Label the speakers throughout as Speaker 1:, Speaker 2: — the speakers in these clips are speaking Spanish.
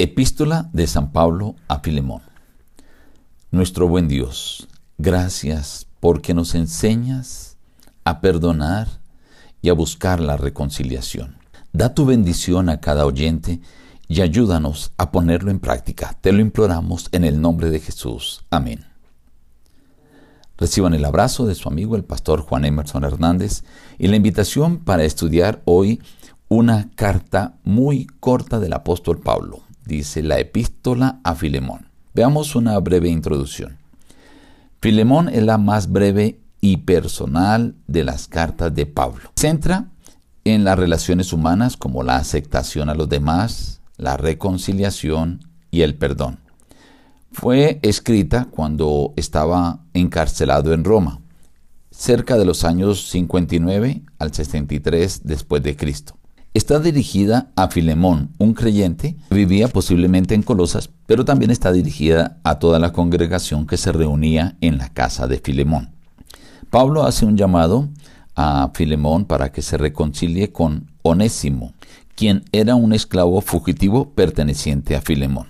Speaker 1: Epístola de San Pablo a Filemón. Nuestro buen Dios, gracias porque nos enseñas a perdonar y a buscar la reconciliación. Da tu bendición a cada oyente y ayúdanos a ponerlo en práctica. Te lo imploramos en el nombre de Jesús. Amén. Reciban el abrazo de su amigo el pastor Juan Emerson Hernández y la invitación para estudiar hoy una carta muy corta del apóstol Pablo dice la epístola a Filemón. Veamos una breve introducción. Filemón es la más breve y personal de las cartas de Pablo. Centra en las relaciones humanas como la aceptación a los demás, la reconciliación y el perdón. Fue escrita cuando estaba encarcelado en Roma, cerca de los años 59 al 63 después de Cristo. Está dirigida a Filemón, un creyente que vivía posiblemente en Colosas, pero también está dirigida a toda la congregación que se reunía en la casa de Filemón. Pablo hace un llamado a Filemón para que se reconcilie con Onésimo, quien era un esclavo fugitivo perteneciente a Filemón.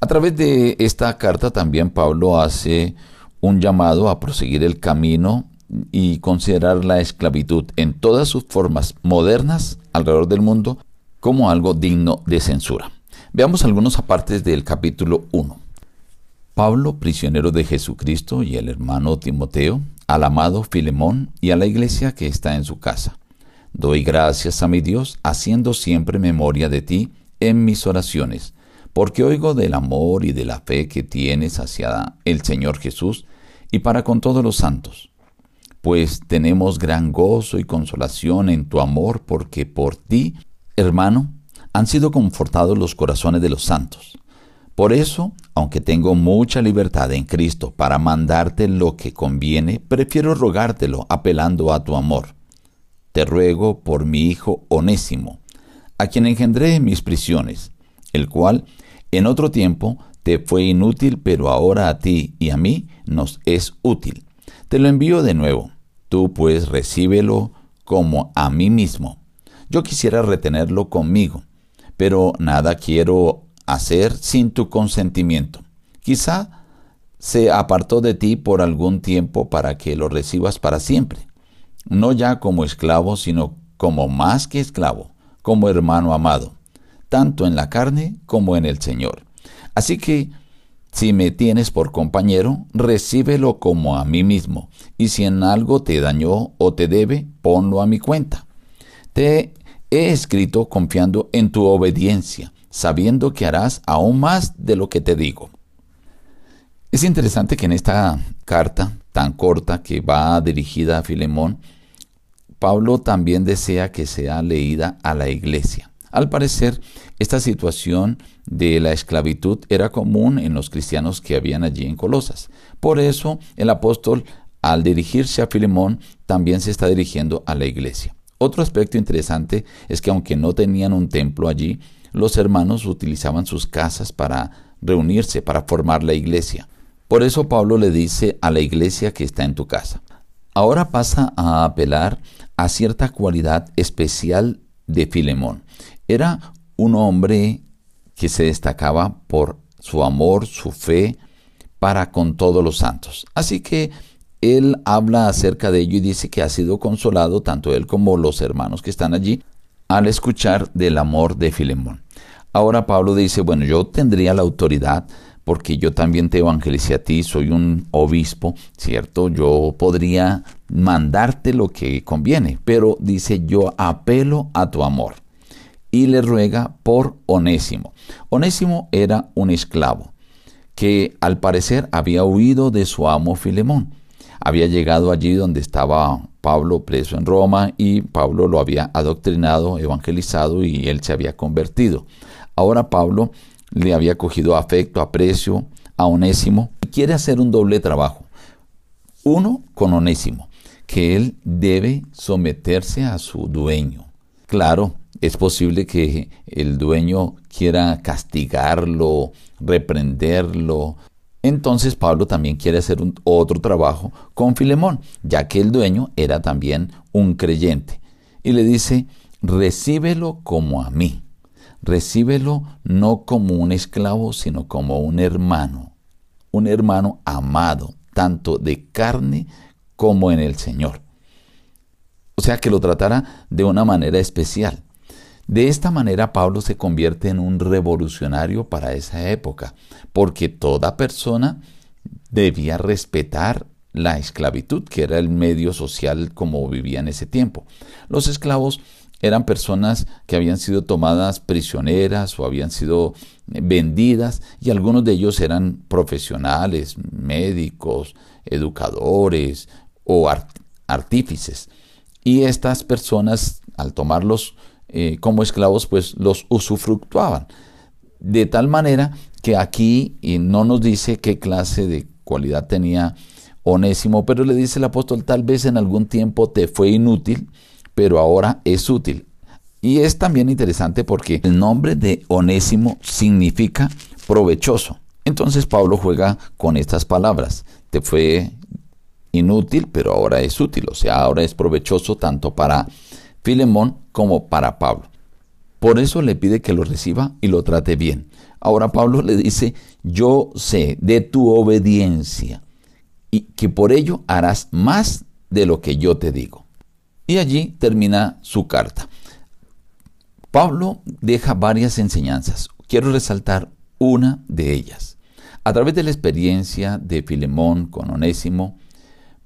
Speaker 1: A través de esta carta también Pablo hace un llamado a proseguir el camino y considerar la esclavitud en todas sus formas modernas alrededor del mundo como algo digno de censura. Veamos algunos apartes del capítulo 1. Pablo, prisionero de Jesucristo, y el hermano Timoteo, al amado Filemón y a la iglesia que está en su casa. Doy gracias a mi Dios, haciendo siempre memoria de ti en mis oraciones, porque oigo del amor y de la fe que tienes hacia el Señor Jesús y para con todos los santos pues tenemos gran gozo y consolación en tu amor, porque por ti, hermano, han sido confortados los corazones de los santos. Por eso, aunque tengo mucha libertad en Cristo para mandarte lo que conviene, prefiero rogártelo apelando a tu amor. Te ruego por mi hijo onésimo, a quien engendré en mis prisiones, el cual en otro tiempo te fue inútil, pero ahora a ti y a mí nos es útil. Te lo envío de nuevo Tú pues recíbelo como a mí mismo. Yo quisiera retenerlo conmigo, pero nada quiero hacer sin tu consentimiento. Quizá se apartó de ti por algún tiempo para que lo recibas para siempre, no ya como esclavo, sino como más que esclavo, como hermano amado, tanto en la carne como en el Señor. Así que si me tienes por compañero, recíbelo como a mí mismo, y si en algo te dañó o te debe, ponlo a mi cuenta. Te he escrito confiando en tu obediencia, sabiendo que harás aún más de lo que te digo. Es interesante que en esta carta tan corta que va dirigida a Filemón, Pablo también desea que sea leída a la iglesia. Al parecer, esta situación de la esclavitud era común en los cristianos que habían allí en Colosas. Por eso, el apóstol, al dirigirse a Filemón, también se está dirigiendo a la iglesia. Otro aspecto interesante es que aunque no tenían un templo allí, los hermanos utilizaban sus casas para reunirse, para formar la iglesia. Por eso Pablo le dice a la iglesia que está en tu casa. Ahora pasa a apelar a cierta cualidad especial de Filemón. Era un hombre que se destacaba por su amor, su fe para con todos los santos. Así que él habla acerca de ello y dice que ha sido consolado tanto él como los hermanos que están allí al escuchar del amor de Filemón. Ahora Pablo dice, bueno, yo tendría la autoridad porque yo también te evangelicé a ti, soy un obispo, ¿cierto? Yo podría mandarte lo que conviene, pero dice, yo apelo a tu amor y le ruega por Onésimo. Onésimo era un esclavo que al parecer había huido de su amo Filemón. Había llegado allí donde estaba Pablo preso en Roma y Pablo lo había adoctrinado, evangelizado y él se había convertido. Ahora Pablo le había cogido afecto, aprecio a Onésimo y quiere hacer un doble trabajo. Uno con Onésimo, que él debe someterse a su dueño. Claro, es posible que el dueño quiera castigarlo, reprenderlo. Entonces Pablo también quiere hacer otro trabajo con Filemón, ya que el dueño era también un creyente. Y le dice, recíbelo como a mí, recíbelo no como un esclavo, sino como un hermano, un hermano amado, tanto de carne como en el Señor. O sea, que lo tratara de una manera especial. De esta manera Pablo se convierte en un revolucionario para esa época, porque toda persona debía respetar la esclavitud, que era el medio social como vivía en ese tiempo. Los esclavos eran personas que habían sido tomadas prisioneras o habían sido vendidas y algunos de ellos eran profesionales, médicos, educadores o artífices. Y estas personas, al tomarlos eh, como esclavos, pues los usufructuaban. De tal manera que aquí y no nos dice qué clase de cualidad tenía Onésimo, pero le dice el apóstol, tal vez en algún tiempo te fue inútil, pero ahora es útil. Y es también interesante porque el nombre de Onésimo significa provechoso. Entonces Pablo juega con estas palabras. Te fue inútil, pero ahora es útil. O sea, ahora es provechoso tanto para Filemón como para Pablo. Por eso le pide que lo reciba y lo trate bien. Ahora Pablo le dice, yo sé de tu obediencia y que por ello harás más de lo que yo te digo. Y allí termina su carta. Pablo deja varias enseñanzas. Quiero resaltar una de ellas. A través de la experiencia de Filemón con Onésimo,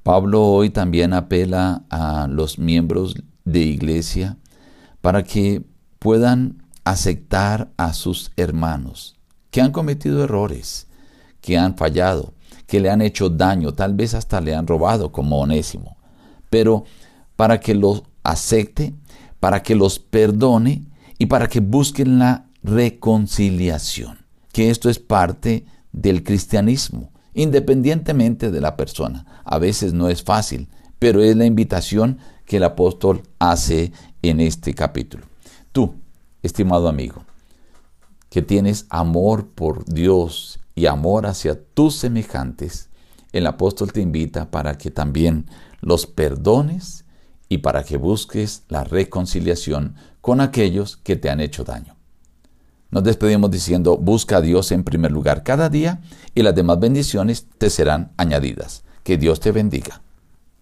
Speaker 1: Pablo hoy también apela a los miembros de iglesia para que puedan aceptar a sus hermanos que han cometido errores, que han fallado, que le han hecho daño, tal vez hasta le han robado como onésimo, pero para que los acepte, para que los perdone y para que busquen la reconciliación, que esto es parte del cristianismo, independientemente de la persona. A veces no es fácil, pero es la invitación que el apóstol hace en este capítulo. Tú, estimado amigo, que tienes amor por Dios y amor hacia tus semejantes, el apóstol te invita para que también los perdones y para que busques la reconciliación con aquellos que te han hecho daño. Nos despedimos diciendo, busca a Dios en primer lugar cada día y las demás bendiciones te serán añadidas. Que Dios te bendiga.